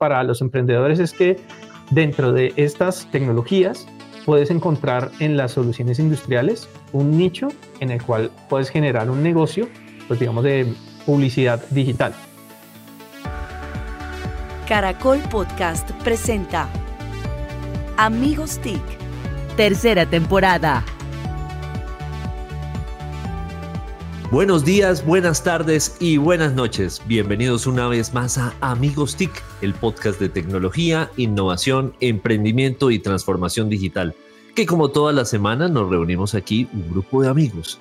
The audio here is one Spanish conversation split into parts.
para los emprendedores es que dentro de estas tecnologías puedes encontrar en las soluciones industriales un nicho en el cual puedes generar un negocio, pues digamos, de publicidad digital. Caracol Podcast presenta Amigos TIC, tercera temporada. Buenos días, buenas tardes y buenas noches. Bienvenidos una vez más a Amigos TIC, el podcast de tecnología, innovación, emprendimiento y transformación digital, que como todas las semanas nos reunimos aquí un grupo de amigos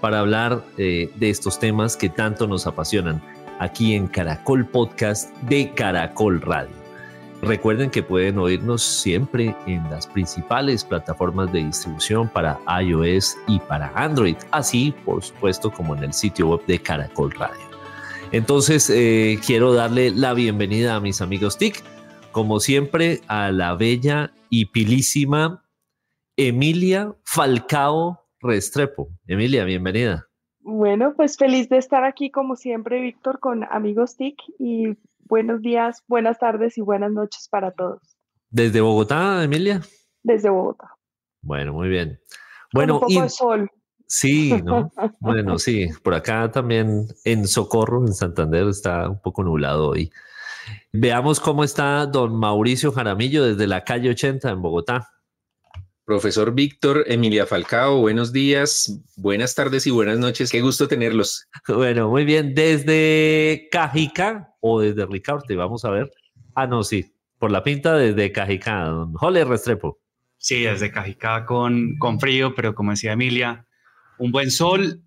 para hablar eh, de estos temas que tanto nos apasionan aquí en Caracol Podcast de Caracol Radio. Recuerden que pueden oírnos siempre en las principales plataformas de distribución para iOS y para Android, así por supuesto como en el sitio web de Caracol Radio. Entonces eh, quiero darle la bienvenida a mis amigos TIC, como siempre a la bella y pilísima Emilia Falcao Restrepo. Emilia, bienvenida. Bueno, pues feliz de estar aquí como siempre, Víctor, con amigos TIC y buenos días, buenas tardes y buenas noches para todos. ¿Desde Bogotá, Emilia? Desde Bogotá. Bueno, muy bien. Bueno, un poco de sol. Sí, ¿no? bueno, sí, por acá también en Socorro, en Santander, está un poco nublado hoy. Veamos cómo está don Mauricio Jaramillo desde la calle 80 en Bogotá. Profesor Víctor, Emilia Falcao, buenos días, buenas tardes y buenas noches. Qué gusto tenerlos. Bueno, muy bien. Desde Cajica o desde Ricaurte, vamos a ver. Ah, no, sí, por la pinta desde Cajica, don Jole Restrepo. Sí, desde Cajica con, con frío, pero como decía Emilia, un buen sol.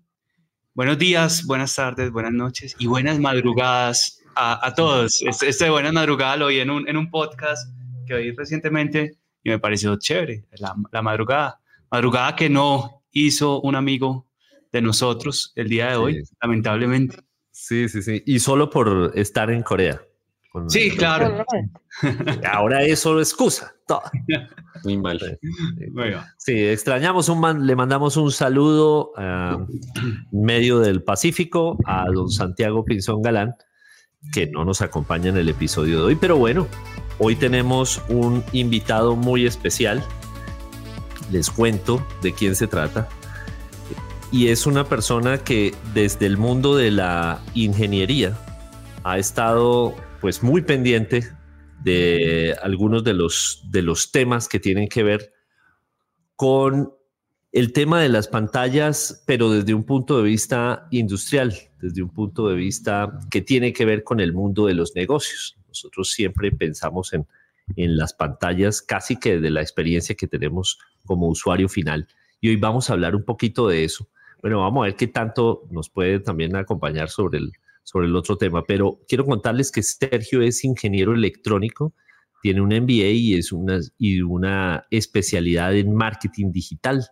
Buenos días, buenas tardes, buenas noches y buenas madrugadas a, todos. Este, este, buenas madrugadas lo oí en un, en un podcast que oí recientemente y me pareció chévere, la, madrugada. Madrugada que no hizo un amigo de nosotros el día de hoy, lamentablemente. Sí, sí, sí. Y solo por estar en Corea. sí, claro. Ahora es solo excusa. Muy mal. Sí, extrañamos un man, le mandamos un saludo a medio del Pacífico a don Santiago Pinzón Galán, que no nos acompaña en el episodio de hoy, pero bueno, Hoy tenemos un invitado muy especial. Les cuento de quién se trata. Y es una persona que desde el mundo de la ingeniería ha estado pues muy pendiente de algunos de los, de los temas que tienen que ver con el tema de las pantallas, pero desde un punto de vista industrial, desde un punto de vista que tiene que ver con el mundo de los negocios. Nosotros siempre pensamos en, las pantallas casi que de la experiencia que tenemos como usuario final. Y hoy vamos a hablar un poquito de eso. Bueno, vamos a ver qué tanto nos puede también acompañar sobre el, sobre el otro tema, pero quiero contarles que Sergio es ingeniero electrónico, tiene un MBA y, es una, y una especialidad en marketing digital.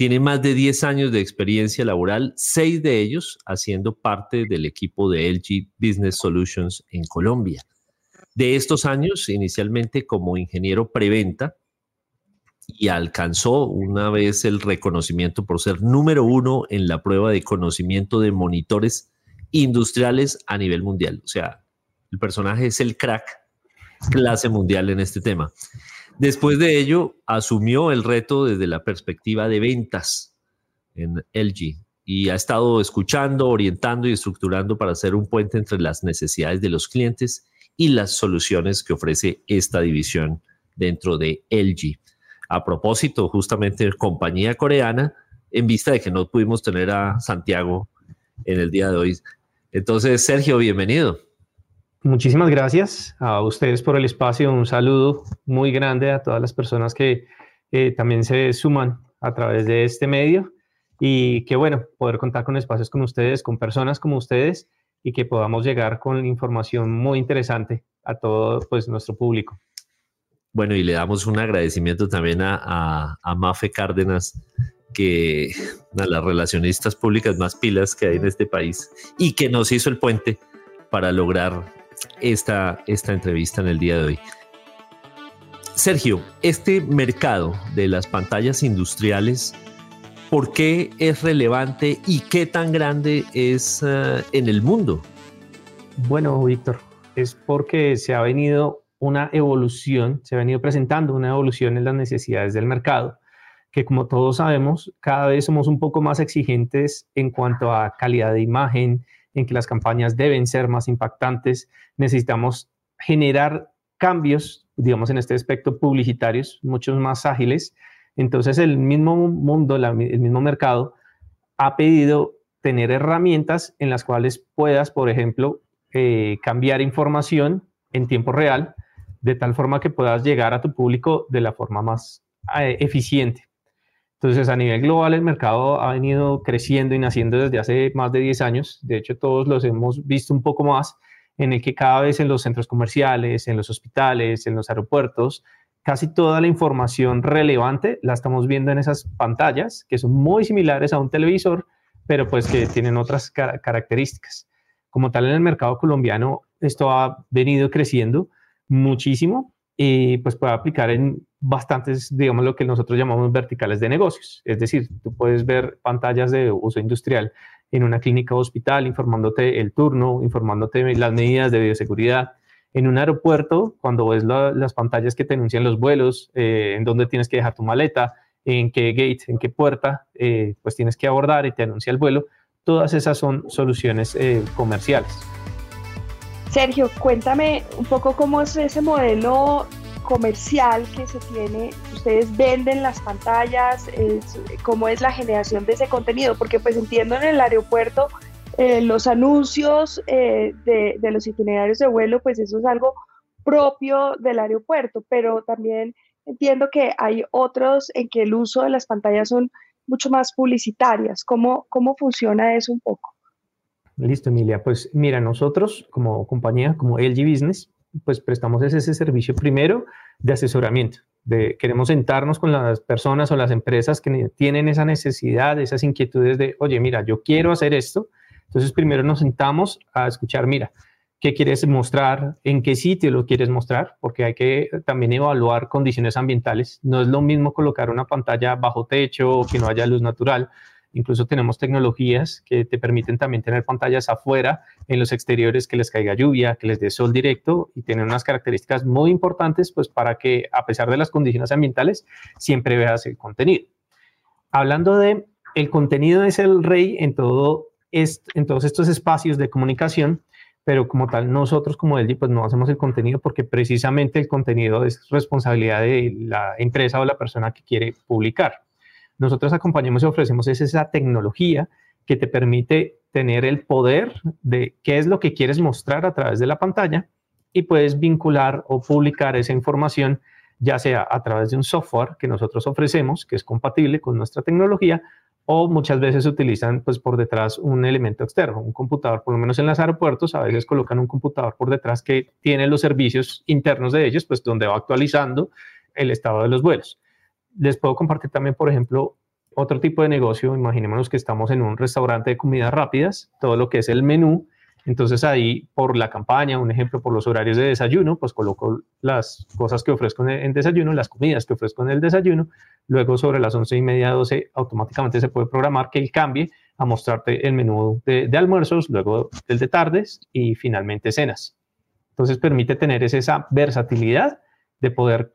Tiene más de 10 años de experiencia laboral, seis de ellos haciendo parte del equipo de LG Business Solutions en Colombia de estos años, inicialmente como ingeniero preventa, y alcanzó una vez el reconocimiento por ser número uno en la prueba de conocimiento de monitores industriales a nivel mundial. O sea, el personaje es el crack, clase mundial en este tema. Después de ello, asumió el reto desde la perspectiva de ventas en LG y ha estado escuchando, orientando y estructurando para hacer un puente entre las necesidades de los clientes y las soluciones que ofrece esta división dentro de LG. A propósito, justamente compañía coreana, en vista de que no pudimos tener a Santiago en el día de hoy. Entonces, Sergio, bienvenido. Muchísimas gracias a ustedes por el espacio. Un saludo muy grande a todas las personas que eh, también se suman a través de este medio y que bueno, poder contar con espacios como ustedes, con personas como ustedes y que podamos llegar con información muy interesante a todo pues, nuestro público. Bueno, y le damos un agradecimiento también a, a, Mafe Cárdenas, que de las relacionistas públicas más pilas que hay en este país y que nos hizo el puente para lograr esta, esta entrevista en el día de hoy. Sergio, este mercado de las pantallas industriales ¿Por qué es relevante y qué tan grande es eh, en el mundo? Bueno, Víctor, es porque se ha venido una evolución, se ha venido presentando una evolución en las necesidades del mercado, que como todos sabemos, cada vez somos un poco más exigentes en cuanto a calidad de imagen, en que las campañas deben ser más impactantes, necesitamos generar cambios, digamos, en este aspecto publicitarios, muchos más ágiles. Entonces, el mismo mundo, el mismo mercado ha pedido tener herramientas en las cuales puedas, por ejemplo, eh, cambiar información en tiempo real, de tal forma que puedas llegar a tu público de la forma más eh, eficiente. Entonces, a nivel global, el mercado ha venido creciendo y naciendo desde hace más de 10 años. De hecho, todos los hemos visto un poco más, en el que cada vez en los centros comerciales, en los hospitales, en los aeropuertos, casi toda la información relevante la estamos viendo en esas pantallas, que son muy similares a un televisor, pero pues que tienen otras características. Como tal, en el mercado colombiano, esto ha venido creciendo muchísimo y pues puede aplicar en bastantes, digamos, lo que nosotros llamamos verticales de negocios. Es decir, tú puedes ver pantallas de uso industrial en una clínica o hospital, informándote el turno, informándote las medidas de bioseguridad. En un aeropuerto, cuando ves las pantallas que te anuncian los vuelos, eh, en dónde tienes que dejar tu maleta, en qué gate, en qué puerta, eh, pues tienes que abordar y te anuncia el vuelo. Todas esas son soluciones eh, comerciales. Sergio, cuéntame un poco cómo es ese modelo comercial que se tiene. Ustedes venden las pantallas, cómo es la generación de ese contenido, porque pues entiendo en el aeropuerto eh, los anuncios de, de los itinerarios de vuelo, pues eso es algo propio del aeropuerto, pero también entiendo que hay otros en que el uso de las pantallas son mucho más publicitarias. ¿Cómo, cómo funciona eso un poco? Listo, Emilia. Pues mira, nosotros como compañía, como LG Business, pues prestamos ese, servicio primero de asesoramiento. De, queremos sentarnos con las personas o las empresas que tienen esa necesidad, esas inquietudes de, oye, mira, yo quiero hacer esto. Entonces, primero nos sentamos a escuchar, mira, qué quieres mostrar, en qué sitio lo quieres mostrar, porque hay que también evaluar condiciones ambientales. No es lo mismo colocar una pantalla bajo techo o que no haya luz natural. Incluso tenemos tecnologías que te permiten también tener pantallas afuera, en los exteriores, que les caiga lluvia, que les dé sol directo y tienen unas características muy importantes, pues para que a pesar de las condiciones ambientales, siempre veas el contenido. Hablando de el contenido es el rey en, todo en todos estos espacios de comunicación, pero como tal nosotros como LG pues no hacemos el contenido porque precisamente el contenido es responsabilidad de la empresa o la persona que quiere publicar. Nosotros acompañamos y ofrecemos esa tecnología que te permite tener el poder de qué es lo que quieres mostrar a través de la pantalla y puedes vincular o publicar esa información ya sea a través de un software que nosotros ofrecemos, que es compatible con nuestra tecnología, o muchas veces utilizan pues por detrás un elemento externo, un computador, por lo menos en los aeropuertos, a veces colocan un computador por detrás que tiene los servicios internos de ellos, pues donde va actualizando el estado de los vuelos. Les puedo compartir también, por ejemplo, otro tipo de negocio, imaginémonos que estamos en un restaurante de comidas rápidas, todo lo que es el menú, entonces ahí por la campaña, un ejemplo por los horarios de desayuno, pues coloco las cosas que ofrezco en desayuno, las comidas que ofrezco en el desayuno. Luego sobre las once y media, 12, automáticamente se puede programar que él cambie a mostrarte el menú de, almuerzos, luego el de tardes y finalmente cenas. Entonces permite tener esa versatilidad de poder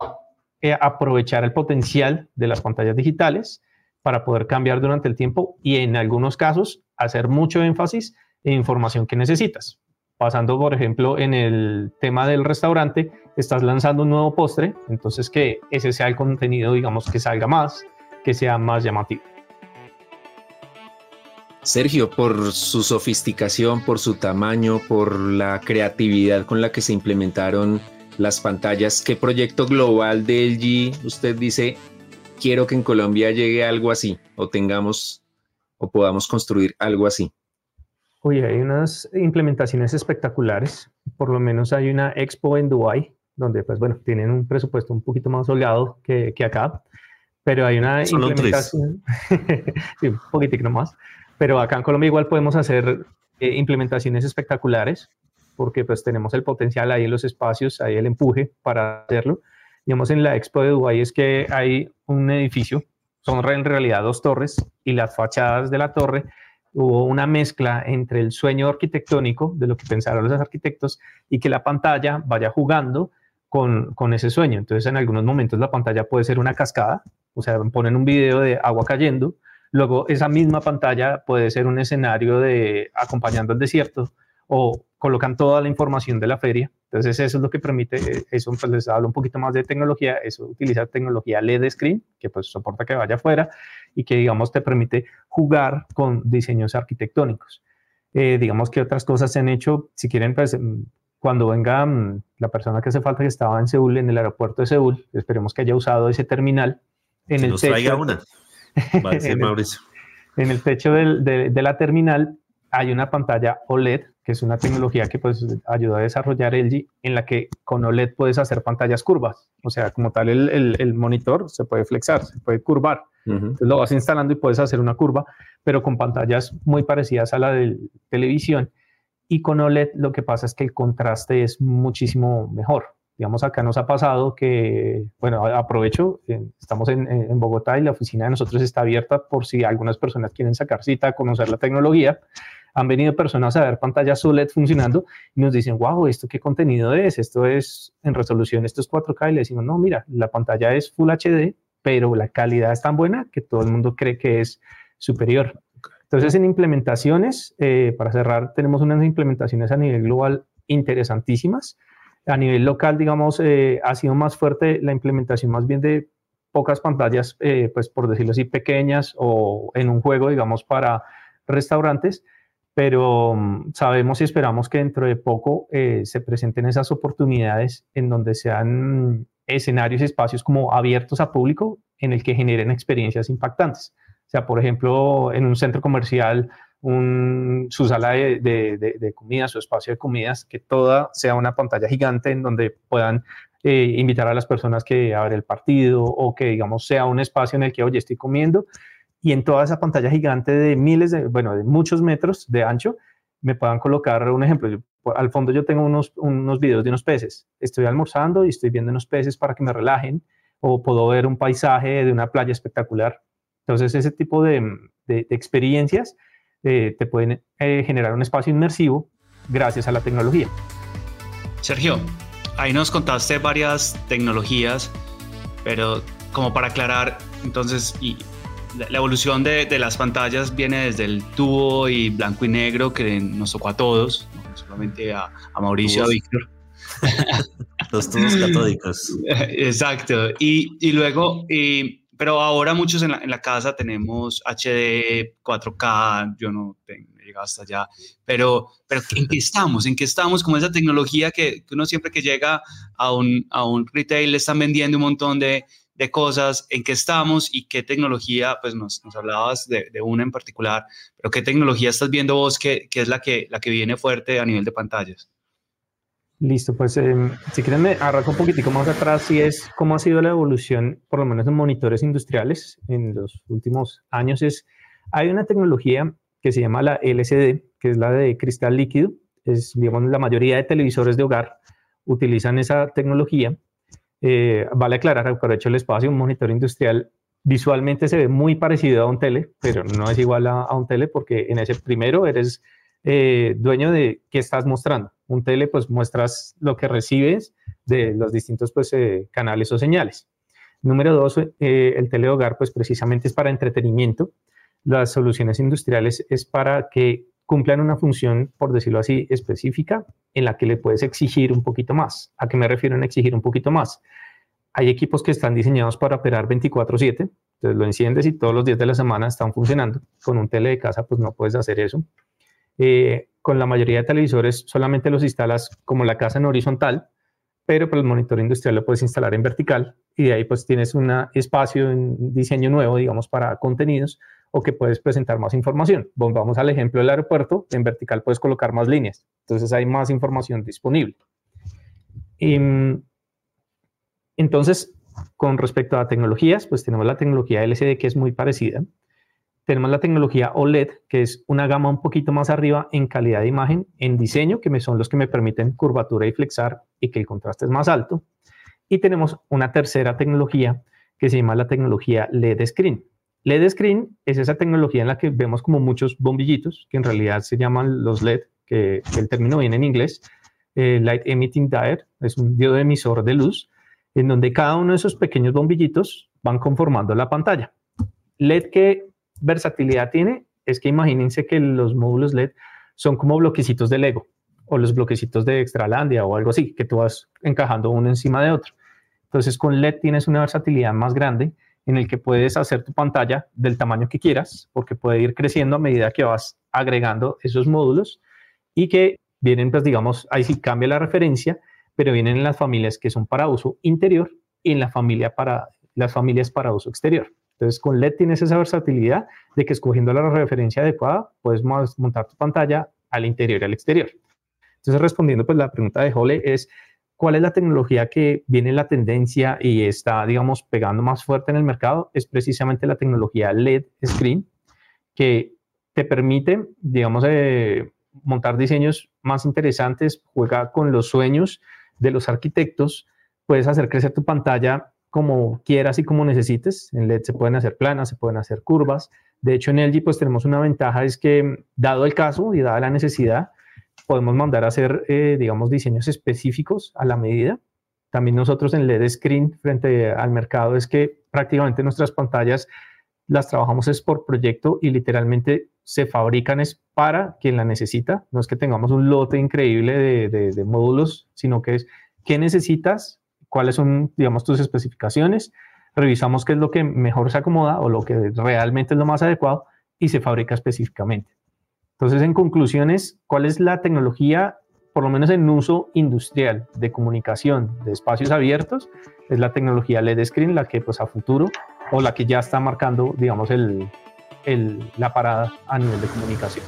aprovechar el potencial de las pantallas digitales para poder cambiar durante el tiempo y en algunos casos hacer mucho énfasis e información que necesitas. Pasando, por ejemplo, en el tema del restaurante, estás lanzando un nuevo postre, entonces que ese sea el contenido, digamos, que salga más, que sea más llamativo. Sergio, por su sofisticación, por su tamaño, por la creatividad con la que se implementaron las pantallas, ¿qué proyecto global de LG usted dice, quiero que en Colombia llegue algo así o tengamos o podamos construir algo así? Uy, hay unas implementaciones espectaculares. Por lo menos hay una expo en Dubai, donde, pues bueno, tienen un presupuesto un poquito más holgado que, que acá. Pero hay una implementación. sí, un poquitico más. Pero acá en Colombia igual podemos hacer eh, implementaciones espectaculares, porque pues tenemos el potencial ahí en los espacios, hay el empuje para hacerlo. Digamos, en la expo de Dubai es que hay un edificio, son en realidad dos torres, y las fachadas de la torre hubo una mezcla entre el sueño arquitectónico de lo que pensaron los arquitectos y que la pantalla vaya jugando con, con, ese sueño. Entonces, en algunos momentos la pantalla puede ser una cascada, o sea, ponen un video de agua cayendo, luego esa misma pantalla puede ser un escenario de acompañando el desierto o colocan toda la información de la feria. Entonces, eso es lo que permite, eh, eso pues les hablo un poquito más de tecnología, eso utiliza tecnología LED screen, que pues soporta que vaya afuera y que, digamos, te permite jugar con diseños arquitectónicos. Eh, digamos que otras cosas se han hecho, si quieren, pues mm, cuando venga mm, la persona que hace falta que estaba en Seúl, en el aeropuerto de Seúl, esperemos que haya usado ese terminal. En el nos techo, traiga una. En, Mauricio. El, en el techo del, de, de la terminal hay una pantalla OLED, que es una tecnología que pues ayuda a desarrollar LG, en la que con OLED puedes hacer pantallas curvas. O sea, como tal, el, el, el monitor se puede flexar, se puede curvar. Entonces lo vas instalando y puedes hacer una curva, pero con pantallas muy parecidas a la de televisión. Y con OLED lo que pasa es que el contraste es muchísimo mejor. Digamos, acá nos ha pasado que, bueno, aprovecho, eh, estamos en, en, Bogotá y la oficina de nosotros está abierta por si algunas personas quieren sacar cita, conocer la tecnología. Han venido personas a ver pantallas OLED funcionando y nos dicen, wow, ¿esto qué contenido es? Esto es en resolución, esto es 4K. Y le decimos, no, mira, la pantalla es Full HD, pero la calidad es tan buena que todo el mundo cree que es superior. Entonces, en implementaciones, eh, para cerrar, tenemos unas implementaciones a nivel global interesantísimas. A nivel local, digamos, eh, ha sido más fuerte la implementación más bien de pocas pantallas, eh, pues por decirlo así, pequeñas o en un juego, digamos, para restaurantes, pero mm, sabemos y esperamos que dentro de poco se presenten esas oportunidades en donde sean escenarios y espacios como abiertos a público en el que generen experiencias impactantes. O sea, por ejemplo, en un centro comercial, su sala de, de, de, comida, su espacio de comidas, que toda sea una pantalla gigante en donde puedan eh, invitar a las personas que a el partido o que, digamos, sea un espacio en el que, oye, estoy comiendo y en toda esa pantalla gigante de miles de, bueno, de muchos metros de ancho, me puedan colocar un ejemplo al fondo yo tengo unos, unos videos de unos peces. Estoy almorzando y estoy viendo unos peces para que me relajen o puedo ver un paisaje de una playa espectacular. Entonces ese tipo de, de, experiencias eh, te pueden eh, generar un espacio inmersivo gracias a la tecnología. Sergio, ahí nos contaste varias tecnologías, pero como para aclarar, entonces, y la evolución de, de, las pantallas viene desde el tubo y blanco y negro que nos tocó a todos, a, Mauricio, a Víctor. Los tubos catódicos. Exacto. Y, y luego, y, pero ahora muchos en la, en la, casa tenemos HD, 4K, yo no tengo llegado hasta allá, pero, pero ¿en qué estamos? ¿En qué estamos con esa tecnología que, que uno siempre que llega a un, a un retail le están vendiendo un montón de, de cosas, en qué estamos y qué tecnología, pues nos, nos hablabas de, una en particular, pero qué tecnología estás viendo vos que, que, es la que, la que viene fuerte a nivel de pantallas. Listo, pues eh, si quieren me arranco un poquitico más atrás y es cómo ha sido la evolución, por lo menos en monitores industriales en los últimos años, es, hay una tecnología que se llama la LCD, que es la de cristal líquido, es, digamos, la mayoría de televisores de hogar utilizan esa tecnología eh, vale aclarar, aprovecho el espacio, un monitor industrial visualmente se ve muy parecido a un tele, pero no es igual a, a un tele porque en ese primero eres eh, dueño de qué estás mostrando. Un tele pues muestras lo que recibes de los distintos pues, eh, canales o señales. Número dos, eh, el tele hogar pues precisamente es para entretenimiento. Las soluciones industriales es para que cumplan una función, por decirlo así, específica en la que le puedes exigir un poquito más. ¿A qué me refiero en exigir un poquito más? Hay equipos que están diseñados para operar 24/7, entonces lo enciendes y todos los días de la semana están funcionando. Con un tele de casa pues no puedes hacer eso. Eh, con la mayoría de televisores solamente los instalas como la casa en horizontal, pero para el monitor industrial lo puedes instalar en vertical y de ahí pues tienes un espacio, un diseño nuevo, digamos, para contenidos o que puedes presentar más información. Vamos al ejemplo del aeropuerto, en vertical puedes colocar más líneas, entonces hay más información disponible. Y, entonces, con respecto a tecnologías, pues tenemos la tecnología LCD que es muy parecida. Tenemos la tecnología OLED, que es una gama un poquito más arriba en calidad de imagen, en diseño, que son los que me permiten curvatura y flexar y que el contraste es más alto. Y tenemos una tercera tecnología que se llama la tecnología LED Screen. LED screen es esa tecnología en la que vemos como muchos bombillitos, que en realidad se llaman los LED, que, el término viene en inglés, eh, Light Emitting Diode, es un diodo emisor de luz, en donde cada uno de esos pequeños bombillitos van conformando la pantalla. LED, ¿qué versatilidad tiene? Es que imagínense que los módulos LED son como bloquecitos de Lego o los bloquecitos de Extralandia o algo así, que tú vas encajando uno encima de otro. Entonces con LED tienes una versatilidad más grande en el que puedes hacer tu pantalla del tamaño que quieras, porque puede ir creciendo a medida que vas agregando esos módulos y que vienen, pues digamos, ahí sí cambia la referencia, pero vienen en las familias que son para uso interior y en la familia para, las familias para uso exterior. Entonces, con LED tienes esa versatilidad de que escogiendo la referencia adecuada, puedes montar tu pantalla al interior y al exterior. Entonces, respondiendo pues la pregunta de Jole es, ¿cuál es la tecnología que viene en la tendencia y está, digamos, pegando más fuerte en el mercado? Es precisamente la tecnología LED Screen, que te permite, digamos, eh, montar diseños más interesantes, juega con los sueños de los arquitectos, puedes hacer crecer tu pantalla como quieras y como necesites. En LED se pueden hacer planas, se pueden hacer curvas. De hecho, en LG pues tenemos una ventaja, es que dado el caso y dada la necesidad, podemos mandar a hacer, eh, digamos, diseños específicos a la medida. También nosotros en LED Screen frente al mercado es que prácticamente nuestras pantallas las trabajamos es por proyecto y literalmente se fabrican es para quien la necesita. No es que tengamos un lote increíble de, de módulos, sino que es qué necesitas cuáles son, digamos, tus especificaciones, revisamos qué es lo que mejor se acomoda o lo que realmente es lo más adecuado y se fabrica específicamente. Entonces, en conclusiones, ¿cuál es la tecnología, por lo menos en uso industrial de comunicación de espacios abiertos? Es la tecnología LED Screen, la que pues a futuro o la que ya está marcando, digamos, el, la parada a nivel de comunicación.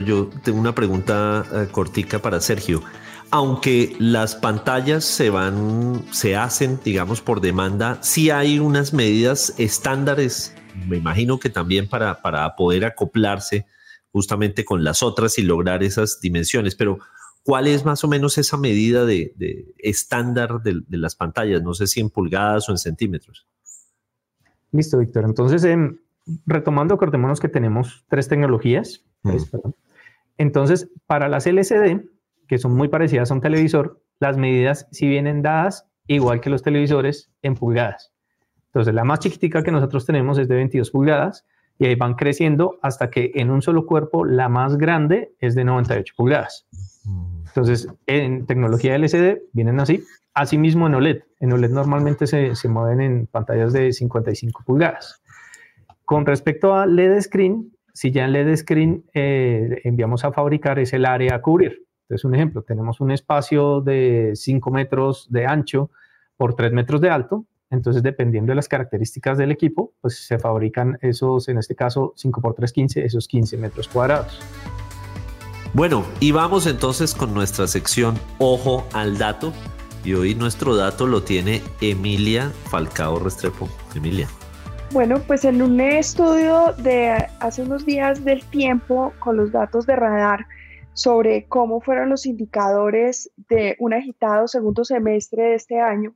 Yo tengo una pregunta eh, cortica para Sergio aunque las pantallas se van, se hacen, digamos, por demanda, sí hay unas medidas estándares, me imagino que también para, para poder acoplarse justamente con las otras y lograr esas dimensiones, pero ¿cuál es más o menos esa medida de, estándar de, las pantallas? No sé si en pulgadas o en centímetros. Listo, Víctor. Entonces, em, retomando, acordémonos que tenemos tres tecnologías. Entonces, para las LCD, que son muy parecidas a un televisor, las medidas sí vienen dadas igual que los televisores en pulgadas. Entonces, la más chiquitica que nosotros tenemos es de 22 pulgadas y ahí van creciendo hasta que en un solo cuerpo la más grande es de 98 pulgadas. Entonces, en tecnología LCD vienen así. Asimismo en OLED. En OLED normalmente se, se mueven en pantallas de 55 pulgadas. Con respecto a LED Screen, si ya en LED Screen eh, enviamos a fabricar es el área a cubrir. Entonces, un ejemplo, tenemos un espacio de 5 metros de ancho por 3 metros de alto. Entonces, dependiendo de las características del equipo, pues se fabrican esos, en este caso, 5 por 3, 15, esos 15 metros cuadrados. Bueno, y vamos entonces con nuestra sección Ojo al Dato. Y hoy nuestro dato lo tiene Emilia Falcao Restrepo. Emilia. Bueno, pues en un estudio de hace unos días del tiempo con los datos de radar, sobre cómo fueron los indicadores de un agitado segundo semestre de este año,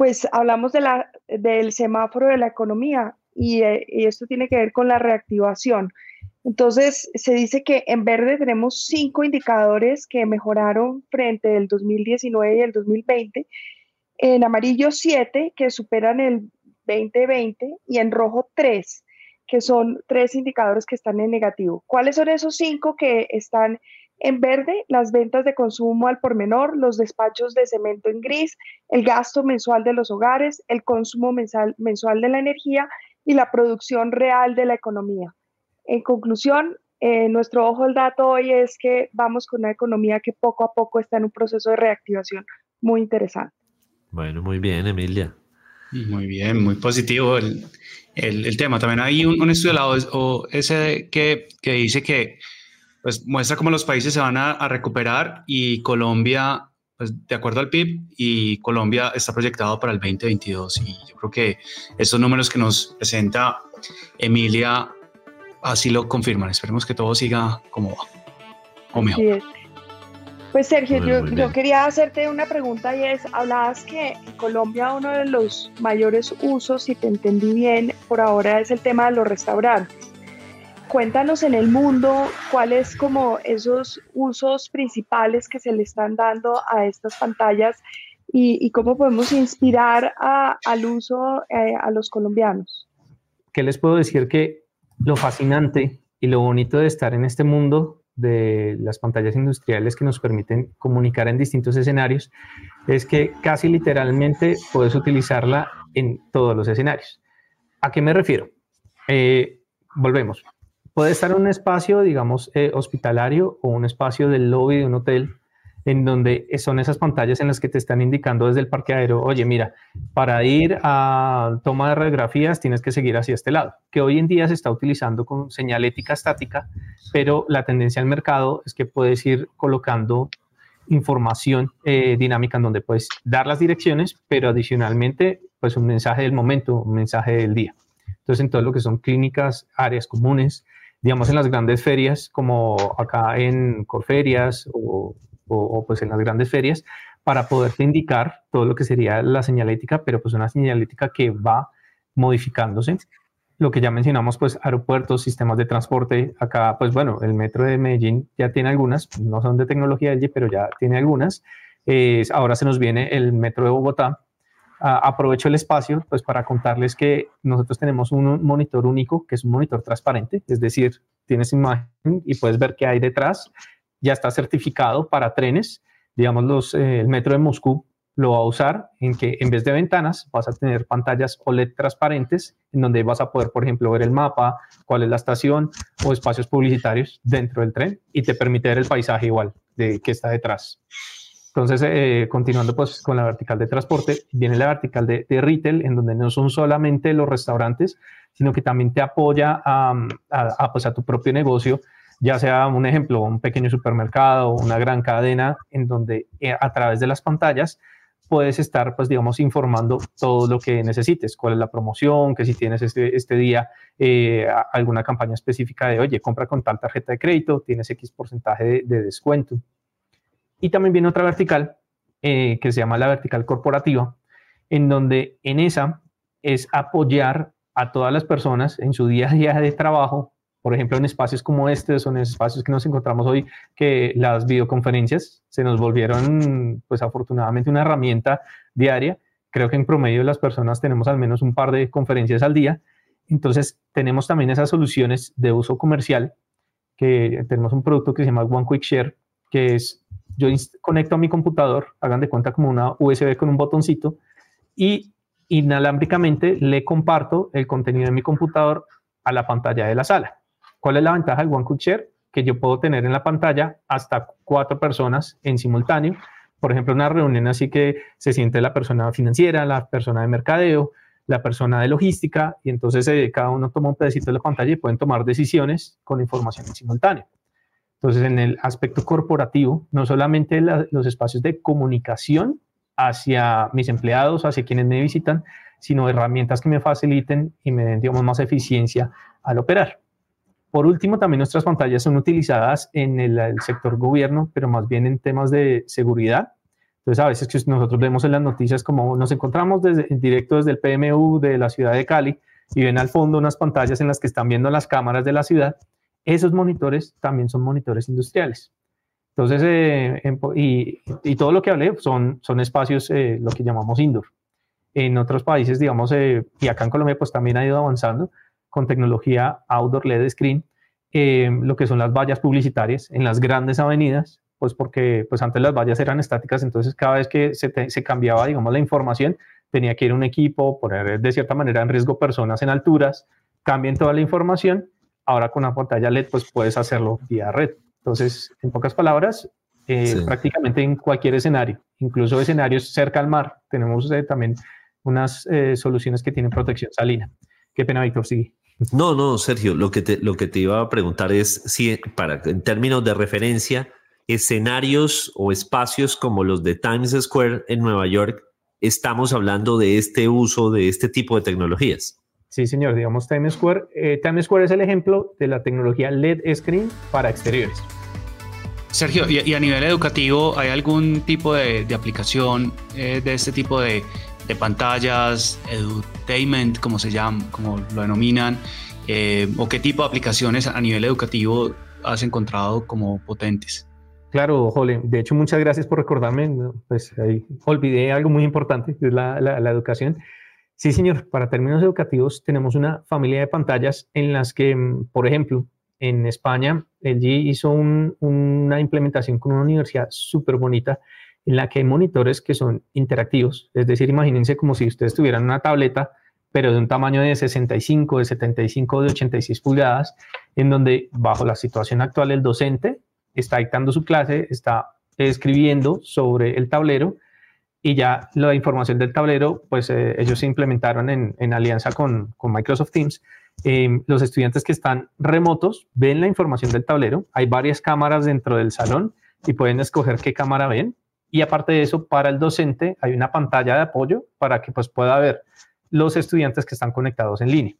pues hablamos de la, del semáforo de la economía y, eh, y, esto tiene que ver con la reactivación. Entonces, se dice que en verde tenemos cinco indicadores que mejoraron frente al 2019 y el 2020, en amarillo siete que superan el 2020 y en rojo tres que son tres indicadores que están en negativo. ¿Cuáles son esos cinco que están en verde? Las ventas de consumo al por menor, los despachos de cemento en gris, el gasto mensual de los hogares, el consumo mensual, mensual de la energía y la producción real de la economía. En conclusión, eh, nuestro ojo al dato hoy es que vamos con una economía que poco a poco está en un proceso de reactivación muy interesante. Bueno, muy bien, Emilia. Muy bien, muy positivo el, el, tema. También hay un, estudio de la OSD que, que dice que pues, muestra cómo los países se van a, recuperar y Colombia, pues, de acuerdo al PIB, y Colombia está proyectado para el 2022. Y yo creo que estos números que nos presenta Emilia así lo confirman. Esperemos que todo siga como va o mejor. Pues Sergio, yo, yo, quería hacerte una pregunta y es, hablabas que en Colombia uno de los mayores usos, si te entendí bien, por ahora es el tema de los restaurantes. Cuéntanos en el mundo cuáles como esos usos principales que se le están dando a estas pantallas y, cómo podemos inspirar al uso eh, a los colombianos. ¿Qué les puedo decir? Que lo fascinante y lo bonito de estar en este mundo de las pantallas industriales que nos permiten comunicar en distintos escenarios es que casi literalmente puedes utilizarla en todos los escenarios. ¿A qué me refiero? Eh, volvemos. Puede estar un espacio, digamos, eh, hospitalario o un espacio del lobby de un hotel en donde son esas pantallas en las que te están indicando desde el parqueadero, oye, mira, para ir a toma de radiografías tienes que seguir hacia este lado, que hoy en día se está utilizando con señalética estática, pero la tendencia al mercado es que puedes ir colocando información eh, dinámica en donde puedes dar las direcciones, pero adicionalmente, pues un mensaje del momento, un mensaje del día. Entonces, en todo lo que son clínicas, áreas comunes, digamos en las grandes ferias, como acá en Corferias o o, pues en las grandes ferias para poderte indicar todo lo que sería la señalética, pero pues una señalética que va modificándose. Lo que ya mencionamos, pues aeropuertos, sistemas de transporte. Acá, pues bueno, el metro de Medellín ya tiene algunas, no son de tecnología LG, pero ya tiene algunas. ahora se nos viene el metro de Bogotá. Aprovecho el espacio pues para contarles que nosotros tenemos un monitor único, que es un monitor transparente, es decir, tienes imagen y puedes ver qué hay detrás ya está certificado para trenes. Digamos, los, eh, el metro de Moscú lo va a usar en que en vez de ventanas vas a tener pantallas OLED transparentes en donde vas a poder, por ejemplo, ver el mapa, cuál es la estación o espacios publicitarios dentro del tren y te permite ver el paisaje igual de que está detrás. Entonces, eh, continuando pues con la vertical de transporte, viene la vertical de, retail, en donde no son solamente los restaurantes, sino que también te apoya a, a, pues, a tu propio negocio ya sea un ejemplo, un pequeño supermercado, una gran cadena, en donde eh, a través de las pantallas puedes estar, pues, digamos, informando todo lo que necesites, cuál es la promoción, que si tienes este, este día eh, alguna campaña específica de, oye, compra con tal tarjeta de crédito, tienes X porcentaje de, descuento. Y también viene otra vertical eh, que se llama la vertical corporativa, en donde en esa es apoyar a todas las personas en su día a día de trabajo por ejemplo, en espacios como este, son espacios que nos encontramos hoy, que las videoconferencias se nos volvieron, pues afortunadamente, una herramienta diaria. Creo que en promedio las personas tenemos al menos un par de conferencias al día. Entonces, tenemos también esas soluciones de uso comercial, que tenemos un producto que se llama One Quick Share, que es, yo conecto a mi computador, hagan de cuenta como una USB con un botoncito, y inalámbricamente le comparto el contenido de mi computador a la pantalla de la sala. ¿Cuál es la ventaja del One Quick Share? Que yo puedo tener en la pantalla hasta cuatro personas en simultáneo. Por ejemplo, una reunión así que se siente la persona financiera, la persona de mercadeo, la persona de logística, y entonces eh, cada uno toma un pedacito de la pantalla y pueden tomar decisiones con información en simultáneo. Entonces, en el aspecto corporativo, no solamente los espacios de comunicación hacia mis empleados, hacia quienes me visitan, sino herramientas que me faciliten y me den, digamos, más eficiencia al operar. Por último, también nuestras pantallas son utilizadas en el, sector gobierno, pero más bien en temas de seguridad. Entonces, a veces que nosotros vemos en las noticias como nos encontramos desde, en directo desde el PMU de la ciudad de Cali y ven al fondo unas pantallas en las que están viendo las cámaras de la ciudad. Esos monitores también son monitores industriales. Entonces, eh, y, todo lo que hablé son, son espacios, eh, lo que llamamos indoor. En otros países, digamos, eh, y acá en Colombia, pues también ha ido avanzando con tecnología outdoor LED screen, eh, lo que son las vallas publicitarias en las grandes avenidas, pues porque pues antes las vallas eran estáticas, entonces cada vez que se, se cambiaba, digamos, la información, tenía que ir un equipo, poner de cierta manera en riesgo personas en alturas, cambien toda la información, ahora con una pantalla LED pues puedes hacerlo vía red. Entonces, en pocas palabras, eh, prácticamente en cualquier escenario, incluso escenarios cerca al mar, tenemos eh, también unas soluciones que tienen protección salina. Qué pena, Víctor, sí. No, no, Sergio, lo que te, lo que te iba a preguntar es si, para, en términos de referencia, escenarios o espacios como los de Times Square en Nueva York, estamos hablando de este uso de este tipo de tecnologías. Sí, señor, digamos Times Square. Eh, Times Square es el ejemplo de la tecnología LED Screen para exteriores. Sergio, y, a nivel educativo, ¿hay algún tipo de, aplicación eh, de este tipo de, pantallas, edutainment, como se llama, como lo denominan, eh, o qué tipo de aplicaciones a nivel educativo has encontrado como potentes? Claro, Jole. De hecho, muchas gracias por recordarme. Pues ahí olvidé algo muy importante, que es la, la, educación. Sí, señor. Para términos educativos, tenemos una familia de pantallas en las que, mm, por ejemplo, en España, el G hizo una implementación con una universidad súper bonita en la que hay monitores que son interactivos. Es decir, imagínense como si ustedes tuvieran una tableta, pero de un tamaño de 65, de 75, de 86 pulgadas, en donde bajo la situación actual el docente está dictando su clase, está escribiendo sobre el tablero y ya la información del tablero, pues eh, ellos se implementaron en, alianza con, Microsoft Teams. Em, los estudiantes que están remotos ven la información del tablero, hay varias cámaras dentro del salón y pueden escoger qué cámara ven. Y aparte de eso, para el docente hay una pantalla de apoyo para que pues, pueda ver los estudiantes que están conectados en línea.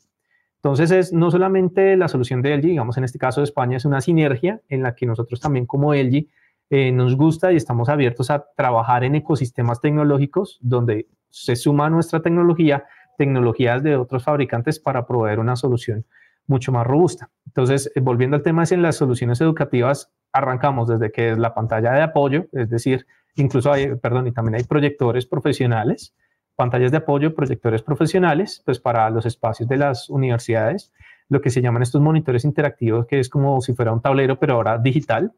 Entonces es no solamente la solución de LG, digamos en este caso de España, es una sinergia en la que nosotros también como LG eh, nos gusta y estamos abiertos a trabajar en ecosistemas tecnológicos donde se suma nuestra tecnología, tecnologías de otros fabricantes para proveer una solución mucho más robusta. Entonces, eh, volviendo al tema, es en las soluciones educativas arrancamos desde que es la pantalla de apoyo, es decir, incluso hay, perdón, y también hay proyectores profesionales pantallas de apoyo, proyectores profesionales, pues para los espacios de las universidades, lo que se llaman estos monitores interactivos, que es como si fuera un tablero, pero ahora digital,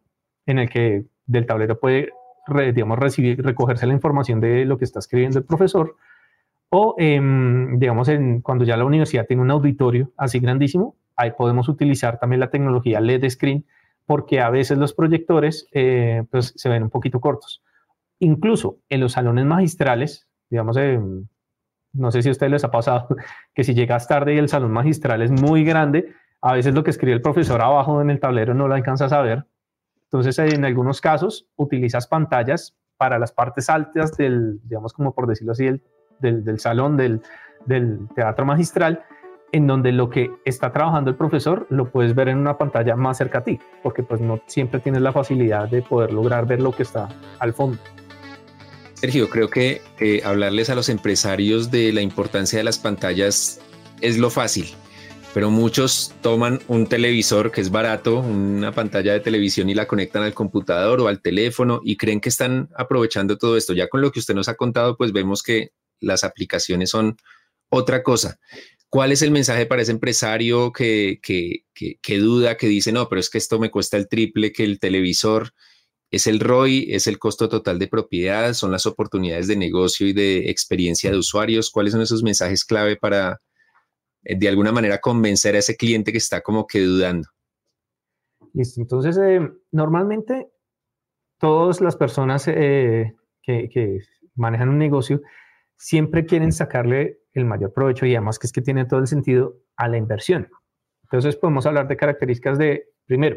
en el que del tablero puede, digamos, recogerse la información de lo que está escribiendo el profesor, o, em, digamos, en, cuando ya la universidad tiene un auditorio así grandísimo, ahí podemos utilizar también la tecnología LED screen, porque a veces los proyectores eh, pues, se ven un poquito cortos. Incluso en los salones magistrales, digamos, eh, no sé si a ustedes les ha pasado, que si llegas tarde y el salón magistral es muy grande, a veces lo que escribe el profesor abajo en el tablero no lo alcanzas a ver. Entonces, en algunos casos, utilizas pantallas para las partes altas del, digamos, como por decirlo así, del, del, salón, del, del teatro magistral, en donde lo que está trabajando el profesor lo puedes ver en una pantalla más cerca a ti, porque pues no siempre tienes la facilidad de poder lograr ver lo que está al fondo. Sergio, creo que hablarles a los empresarios de la importancia de las pantallas es lo fácil, pero muchos toman un televisor que es barato, una pantalla de televisión y la conectan al computador o al teléfono y creen que están aprovechando todo esto. Ya con lo que usted nos ha contado, pues vemos que las aplicaciones son otra cosa. ¿Cuál es el mensaje para ese empresario que, que, que duda, que dice, no, pero es que esto me cuesta el triple que el televisor? Es el ROI, es el costo total de propiedad, son las oportunidades de negocio y de experiencia de usuarios. ¿Cuáles son esos mensajes clave para, de alguna manera, convencer a ese cliente que está como que dudando? Listo. Entonces, eh, normalmente todas las personas eh, que, que, manejan un negocio siempre quieren sacarle el mayor provecho y además que es que tiene todo el sentido a la inversión. Entonces, podemos hablar de características de, primero,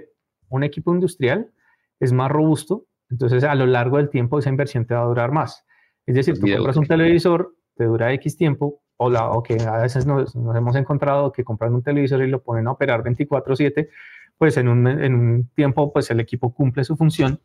un equipo industrial es más robusto, entonces a lo largo del tiempo esa inversión te va a durar más. Es decir, tú compras un televisor, te dura X tiempo, o, la, o que a veces nos, hemos encontrado que compran un televisor y lo ponen a operar 24/7, pues en un, en un tiempo pues el equipo cumple su función.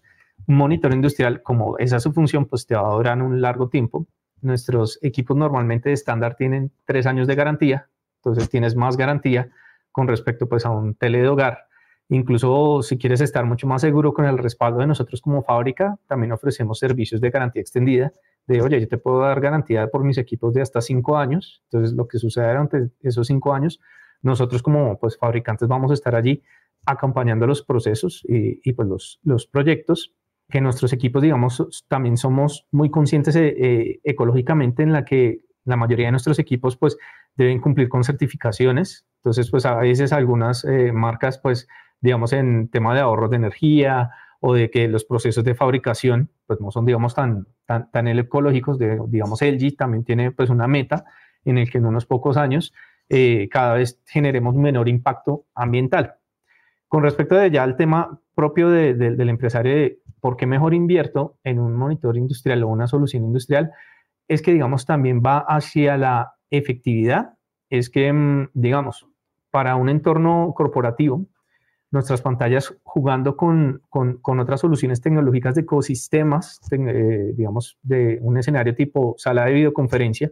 Un monitor industrial, como esa es su función, pues te va a durar un largo tiempo. Nuestros equipos normalmente de estándar tienen tres años de garantía, entonces tienes más garantía con respecto pues a un tele de hogar Incluso si quieres estar mucho más seguro con el respaldo de nosotros como fábrica, también ofrecemos servicios de garantía extendida. De, oye, yo te puedo dar garantía por mis equipos de hasta cinco años. Entonces, lo que sucede durante esos cinco años, nosotros como pues, fabricantes vamos a estar allí acompañando los procesos y, pues, los, los proyectos que nuestros equipos, digamos, también somos muy conscientes eh, eh, ecológicamente en la que la mayoría de nuestros equipos pues deben cumplir con certificaciones. Entonces, pues a veces algunas eh, marcas pues digamos, en tema de ahorros de energía o de que los procesos de fabricación, pues no son, digamos, tan, tan, tan ecológicos, de, digamos, LG también tiene pues una meta en el que en unos pocos años eh, cada vez generemos menor impacto ambiental. Con respecto de ya al tema propio del empresario de por qué mejor invierto en un monitor industrial o una solución industrial, es que, digamos, también va hacia la efectividad. Es que, mm, digamos, para un entorno corporativo, nuestras pantallas jugando con, otras soluciones tecnológicas de ecosistemas, eh, digamos, de un escenario tipo sala de videoconferencia,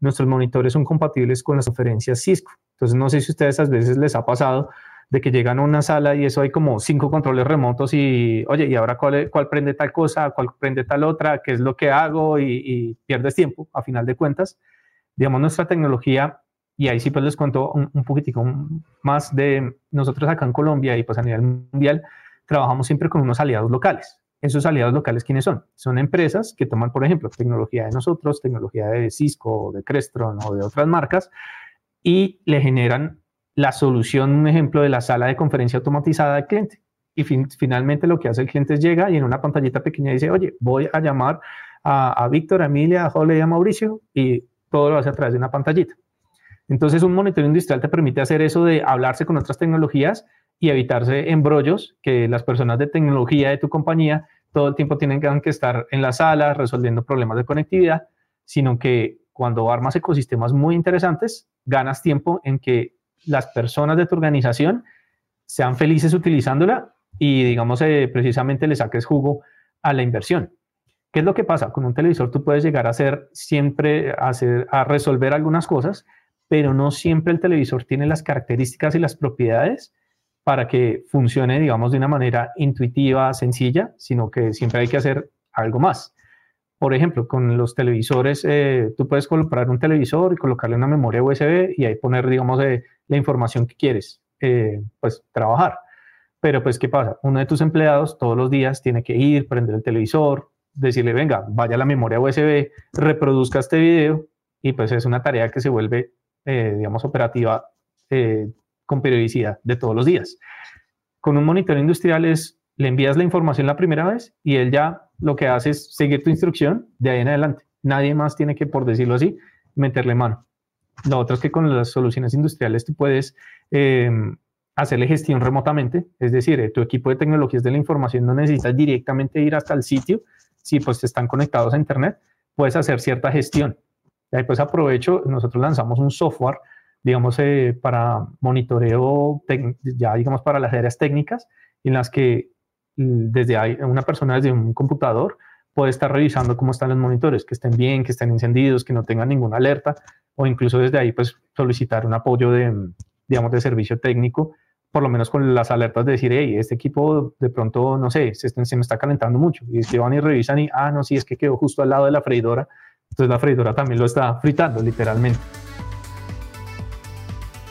nuestros monitores son compatibles con las conferencias Cisco. Entonces, no sé si a ustedes a veces les ha pasado de que llegan a una sala y eso hay como cinco controles remotos y, oye, ¿y ahora cuál, cuál prende tal cosa? ¿Cuál prende tal otra? ¿Qué es lo que hago? Y, y pierdes tiempo, a final de cuentas. Digamos, nuestra tecnología y ahí sí pues les cuento un, un poquitico más de nosotros acá en Colombia y pues a nivel mundial trabajamos siempre con unos aliados locales. Esos aliados locales, ¿quiénes son? Son empresas que toman, por ejemplo, tecnología de nosotros, tecnología de Cisco, de Crestron o de otras marcas y le generan la solución, un ejemplo de la sala de conferencia automatizada al cliente. Y finalmente lo que hace el cliente es llega y en una pantallita pequeña dice, oye, voy a llamar a, a Víctor, a Emilia, a Jole y a Mauricio y todo lo hace a través de una pantallita. Entonces, un monitoreo industrial te permite hacer eso de hablarse con otras tecnologías y evitarse embrollos que las personas de tecnología de tu compañía todo el tiempo tienen que estar en la sala resolviendo problemas de conectividad, sino que cuando armas ecosistemas muy interesantes, ganas tiempo en que las personas de tu organización sean felices utilizándola y, digamos, eh, precisamente le saques jugo a la inversión. ¿Qué es lo que pasa? Con un televisor tú puedes llegar a hacer siempre, hacer, a resolver algunas cosas, pero no siempre el televisor tiene las características y las propiedades para que funcione, digamos, de una manera intuitiva, sencilla, sino que siempre hay que hacer algo más. Por ejemplo, con los televisores, eh, tú puedes comprar un televisor y colocarle una memoria USB y ahí poner, digamos, eh, la información que quieres, eh, pues, trabajar. Pero, pues, ¿qué pasa? Uno de tus empleados todos los días tiene que ir, prender el televisor, decirle, venga, vaya a la memoria USB, reproduzca este video y pues es una tarea que se vuelve eh, digamos, operativa eh, con periodicidad de todos los días. Con un monitor industrial es, le envías la información la primera vez y él ya lo que hace es seguir tu instrucción de ahí en adelante. Nadie más tiene que, por decirlo así, meterle mano. Lo otro es que con las soluciones industriales tú puedes eh, hacerle gestión remotamente, es decir, tu equipo de tecnologías de la información no necesita directamente ir hasta el sitio, si pues están conectados a Internet, puedes hacer cierta gestión. Ahí pues aprovecho, nosotros lanzamos un software, digamos, eh, para monitoreo, ya digamos, para las áreas técnicas, en las que mm, desde ahí, una persona desde un computador puede estar revisando cómo están los monitores, que estén bien, que estén encendidos, que no tengan ninguna alerta, o incluso desde ahí, pues, solicitar un apoyo de, digamos, de servicio técnico, por lo menos con las alertas de decir, hey, este equipo de pronto, no sé, se, se me está calentando mucho. Y es que van y revisan y, ah, no, sí, es que quedó justo al lado de la freidora entonces la freidora también lo está fritando literalmente.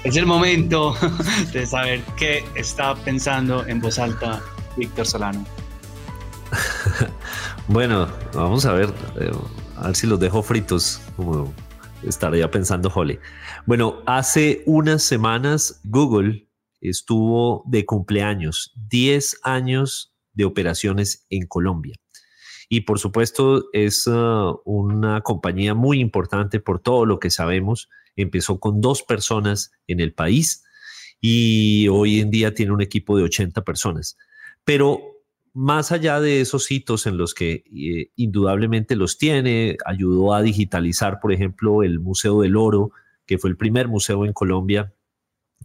Es el momento de saber qué está pensando en voz alta Víctor Solano. bueno, vamos a ver, eh, a ver si los dejo fritos, como estaría pensando Holly. Bueno, hace unas semanas Google estuvo de cumpleaños, 10 años de operaciones en Colombia. Y por supuesto es uh, una compañía muy importante por todo lo que sabemos. Empezó con dos personas en el país y hoy en día tiene un equipo de 80 personas. Pero más allá de esos hitos en los que eh, indudablemente los tiene, ayudó a digitalizar, por ejemplo, el Museo del Oro, que fue el primer museo en Colombia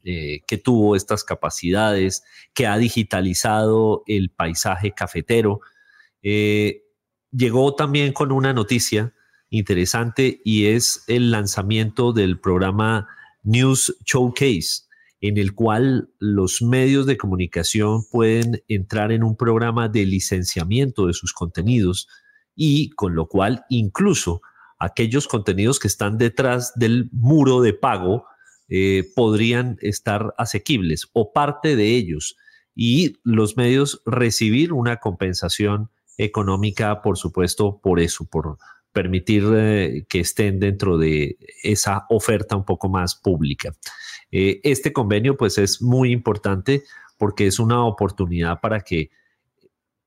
eh, que tuvo estas capacidades, que ha digitalizado el paisaje cafetero. Eh, llegó también con una noticia interesante y es el lanzamiento del programa News Showcase, en el cual los medios de comunicación pueden entrar en un programa de licenciamiento de sus contenidos y con lo cual incluso aquellos contenidos que están detrás del muro de pago eh, podrían estar asequibles o parte de ellos. Y los medios recibir una compensación económica, por supuesto, por eso, por permitir eh, que estén dentro de esa oferta un poco más pública. Eh, este convenio, pues, es muy importante porque es una oportunidad para que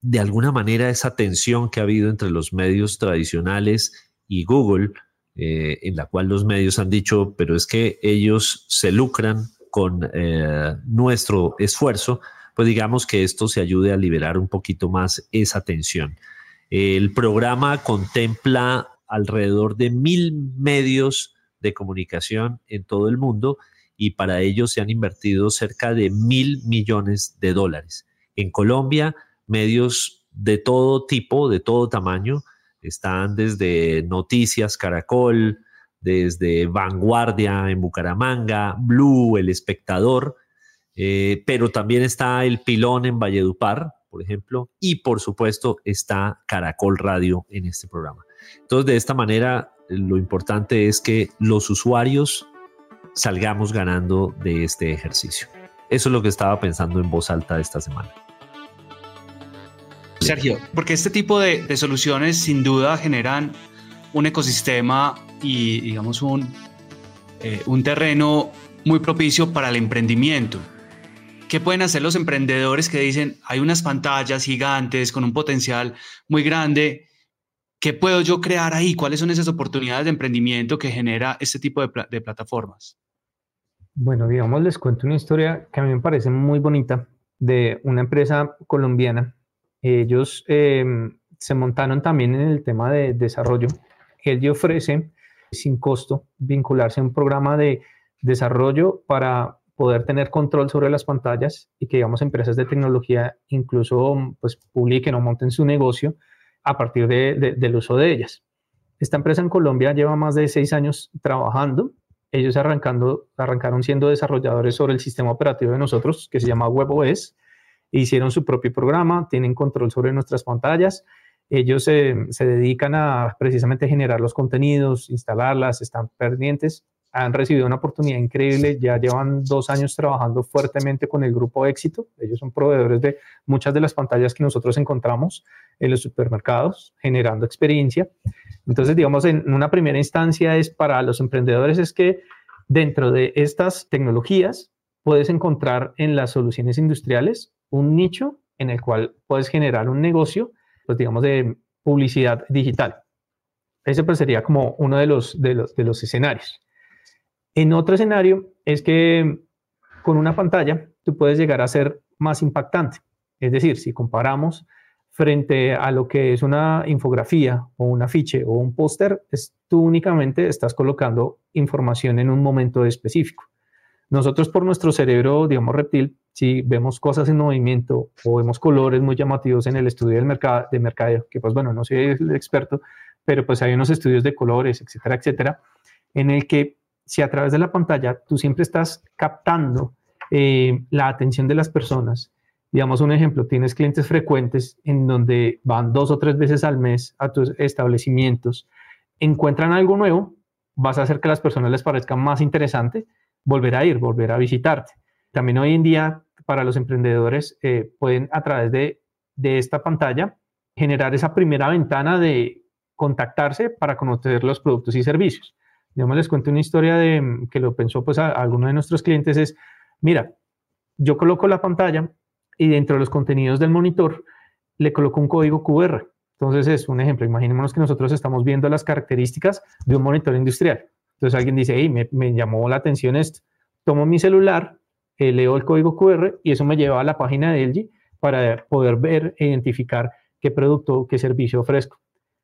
de alguna manera esa tensión que ha habido entre los medios tradicionales y Google, eh, en la cual los medios han dicho, pero es que ellos se lucran con nuestro esfuerzo, pues digamos que esto se ayude a liberar un poquito más esa tensión. El programa contempla alrededor de mil medios de comunicación en todo el mundo y para ello se han invertido cerca de mil millones de dólares. En Colombia, medios de todo tipo, de todo tamaño, están desde Noticias Caracol, desde Vanguardia en Bucaramanga, Blue, El Espectador, eh, pero también está El Pilón en Valledupar, por ejemplo, y por supuesto está Caracol Radio en este programa. Entonces, de esta manera, lo importante es que los usuarios salgamos ganando de este ejercicio. Eso es lo que estaba pensando en voz alta esta semana. Sergio, porque este tipo de, soluciones sin duda generan un ecosistema y digamos un, eh, un terreno muy propicio para el emprendimiento. ¿Qué pueden hacer los emprendedores que dicen, hay unas pantallas gigantes con un potencial muy grande? ¿Qué puedo yo crear ahí? ¿Cuáles son esas oportunidades de emprendimiento que genera este tipo de, plataformas? Bueno, digamos, les cuento una historia que a mí me parece muy bonita de una empresa colombiana ellos em, se montaron también en el tema de desarrollo. Él ofrece sin costo vincularse a un programa de desarrollo para poder tener control sobre las pantallas y que, digamos, empresas de tecnología incluso pues, publiquen o monten su negocio a partir del uso de ellas. Esta empresa en Colombia lleva más de seis años trabajando. Ellos arrancando, arrancaron siendo desarrolladores sobre el sistema operativo de nosotros, que se llama WebOS, hicieron su propio programa, tienen control sobre nuestras pantallas. Ellos se dedican a precisamente generar los contenidos, instalarlas, están pendientes. Han recibido una oportunidad increíble, ya llevan dos años trabajando fuertemente con el grupo Éxito. Ellos son proveedores de muchas de las pantallas que nosotros encontramos en los supermercados, generando experiencia. Entonces, digamos, en una primera instancia es para los emprendedores es que dentro de estas tecnologías puedes encontrar en las soluciones industriales un nicho en el cual puedes generar un negocio, pues digamos, de publicidad digital. Ese pues sería como uno de los, de los, de los escenarios. En otro escenario es que con una pantalla tú puedes llegar a ser más impactante. Es decir, si comparamos frente a lo que es una infografía o un afiche o un póster, tú únicamente estás colocando información en un momento específico. Nosotros por nuestro cerebro, digamos, reptil, si vemos cosas en movimiento o vemos colores muy llamativos en el estudio del mercado, de mercadeo, que pues bueno, no soy el experto, pero pues hay unos estudios de colores, etcétera, etcétera, en el que si a través de la pantalla tú siempre estás captando eh, la atención de las personas, digamos un ejemplo, tienes clientes frecuentes en donde van dos o tres veces al mes a tus establecimientos, encuentran algo nuevo, vas a hacer que las personas les parezca más interesante volver a ir, volver a visitarte. También hoy en día para los emprendedores eh, pueden a través de, esta pantalla generar esa primera ventana de contactarse para conocer los productos y servicios. Yo les cuento una historia de que lo pensó pues a, alguno de nuestros clientes es, mira, yo coloco la pantalla y dentro de los contenidos del monitor le coloco un código QR. Entonces es un ejemplo, imaginémonos que nosotros estamos viendo las características de un monitor industrial. Entonces alguien dice, hey, me, llamó la atención esto. Tomo mi celular, eh, leo el código QR y eso me lleva a la página de LG para poder ver e identificar qué producto, qué servicio ofrezco.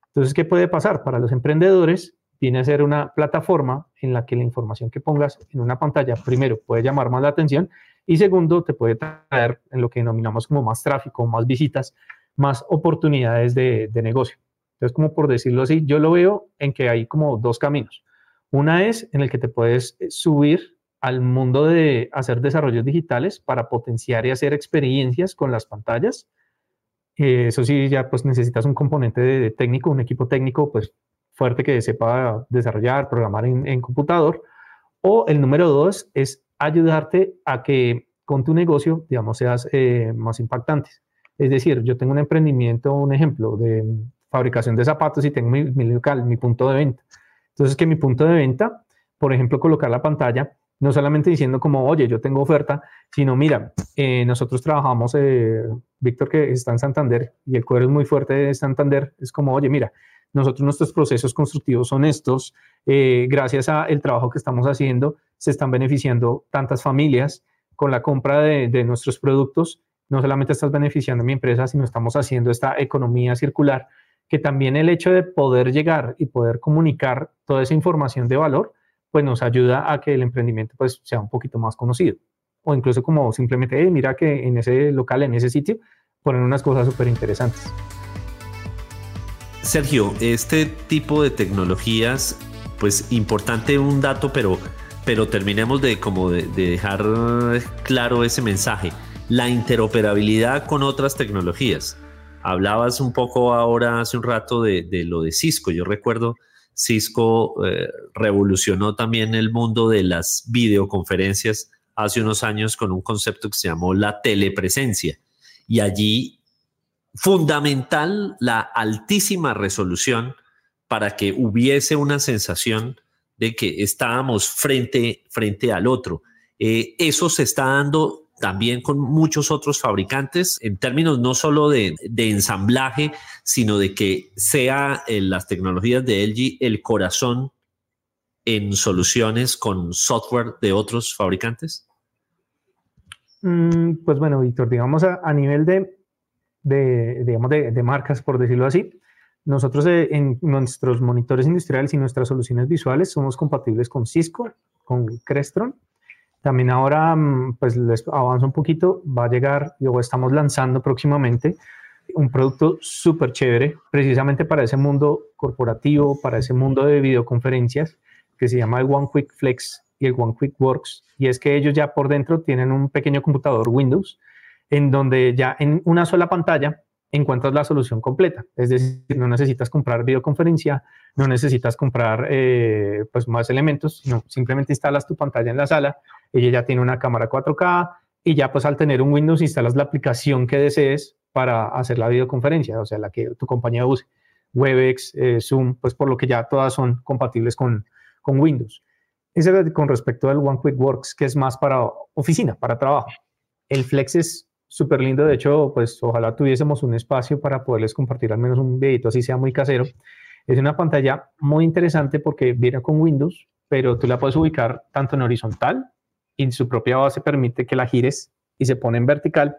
Entonces, ¿qué puede pasar? Para los emprendedores, viene a ser una plataforma en la que la información que pongas en una pantalla, primero, puede llamar más la atención y segundo, te puede traer en lo que denominamos como más tráfico, más visitas, más oportunidades de, de negocio. Entonces, como por decirlo así, yo lo veo en que hay como dos caminos. Una es en el que te puedes eh, subir al mundo de hacer desarrollos digitales para potenciar y hacer experiencias con las pantallas. Eh, eso sí, ya pues necesitas un componente técnico, un equipo técnico pues fuerte que sepa desarrollar, programar en, computador. O el número dos es ayudarte a que con tu negocio, digamos, seas eh, más impactante. Es decir, yo tengo un emprendimiento, un ejemplo de fabricación de zapatos y tengo mi local, mi punto de venta. Entonces, que mi punto de venta, por ejemplo, colocar la pantalla, no solamente diciendo como, oye, yo tengo oferta, sino, mira, eh, nosotros trabajamos, eh, Víctor, que está en Santander, y el cuero es muy fuerte de Santander, es como, oye, mira, nosotros nuestros procesos constructivos son estos, eh, gracias al trabajo que estamos haciendo, se están beneficiando tantas familias con la compra de, de nuestros productos, no solamente estás beneficiando a mi empresa, sino estamos haciendo esta economía circular que también el hecho de poder llegar y poder comunicar toda esa información de valor pues nos ayuda a que el emprendimiento pues sea un poquito más conocido. O incluso como simplemente, mira que en ese local, en ese sitio, ponen unas cosas súper interesantes. Sergio, este tipo de tecnologías, pues importante un dato, pero, pero terminemos de como de, dejar claro ese mensaje. La interoperabilidad con otras tecnologías. Hablabas un poco ahora hace un rato de, lo de Cisco. Yo recuerdo Cisco eh, revolucionó también el mundo de las videoconferencias hace unos años con un concepto que se llamó la telepresencia. Y allí fundamental la altísima resolución para que hubiese una sensación de que estábamos frente, frente al otro. Eh, eso se está dando también con muchos otros fabricantes en términos no solo de, ensamblaje, sino de que sea en eh, las tecnologías de LG el corazón en soluciones con software de otros fabricantes? Mm, pues bueno, Víctor, digamos a, nivel de, de, digamos de, marcas, por decirlo así, nosotros eh, en nuestros monitores industriales y nuestras soluciones visuales somos compatibles con Cisco, con Crestron también ahora, mm, pues les avanzo un poquito, va a llegar, luego estamos lanzando próximamente un producto súper chévere, precisamente para ese mundo corporativo, para ese mundo de videoconferencias, que se llama el One Quick Flex y el One Quick Works. Y es que ellos ya por dentro tienen un pequeño computador Windows, en donde ya en una sola pantalla encuentras la solución completa. Es decir, no necesitas comprar videoconferencia, no necesitas comprar eh, pues más elementos, sino simplemente instalas tu pantalla en la sala ella ya tiene una cámara 4K y ya pues al tener un Windows instalas la aplicación que desees para hacer la videoconferencia, o sea, la que tu compañía use, Webex, eh, Zoom, pues por lo que ya todas son compatibles con, con Windows. Eso con respecto al One Quick Works, que es más para oficina, para trabajo. El Flex es súper lindo, de hecho, pues ojalá tuviésemos un espacio para poderles compartir al menos un videito así sea muy casero. Es una pantalla muy interesante porque viene con Windows, pero tú la puedes ubicar tanto en horizontal y su propia base permite que la gires y se pone en vertical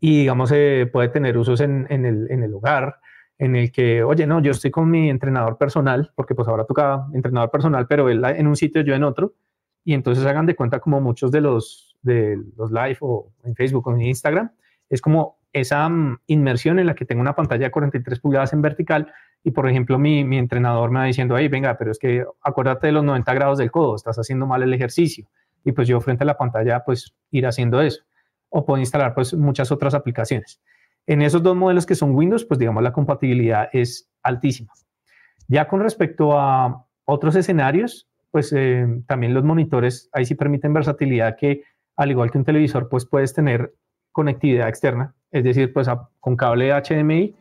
y digamos eh, puede tener usos en, en, el, en, el, hogar en el que, oye, no, yo estoy con mi entrenador personal, porque pues ahora toca entrenador personal, pero él en un sitio, yo en otro, y entonces hagan de cuenta como muchos de los, de los live o en Facebook o en Instagram, es como esa mm, inmersión en la que tengo una pantalla de 43 pulgadas en vertical y, por ejemplo, mi, mi entrenador me va diciendo, ahí, venga, pero es que acuérdate de los 90 grados del codo, estás haciendo mal el ejercicio y pues yo frente a la pantalla pues ir haciendo eso. O puedo instalar pues muchas otras aplicaciones. En esos dos modelos que son Windows, pues digamos la compatibilidad es altísima. Ya con respecto a otros escenarios, pues eh, también los monitores ahí sí permiten versatilidad que al igual que un televisor pues puedes tener conectividad externa, es decir, pues con cable HDMI,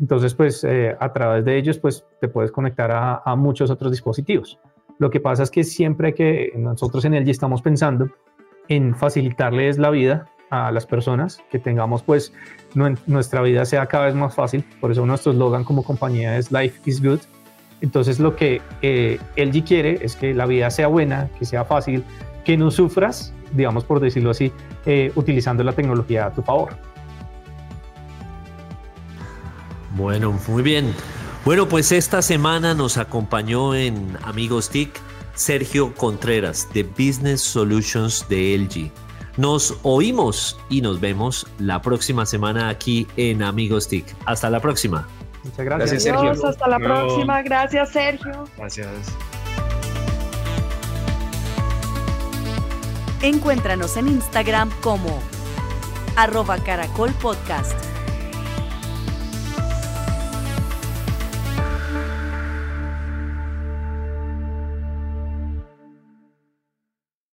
entonces pues eh, a través de ellos pues te puedes conectar a, muchos otros dispositivos. Lo que pasa es que siempre que nosotros en LG estamos pensando en facilitarles la vida a las personas, que tengamos pues nuestra vida sea cada vez más fácil, por eso nuestro eslogan como compañía es Life is Good. Entonces lo que eh, LG quiere es que la vida sea buena, que sea fácil, que no sufras, digamos por decirlo así, eh, utilizando la tecnología a tu favor. Bueno, muy bien. Bueno, pues esta semana nos acompañó en Amigos TIC Sergio Contreras de Business Solutions de LG. Nos oímos y nos vemos la próxima semana aquí en Amigos TIC. Hasta la próxima. Muchas gracias, Sergio. hasta la próxima. Gracias, Sergio. Gracias. Encuéntranos en Instagram como arroba caracol podcast.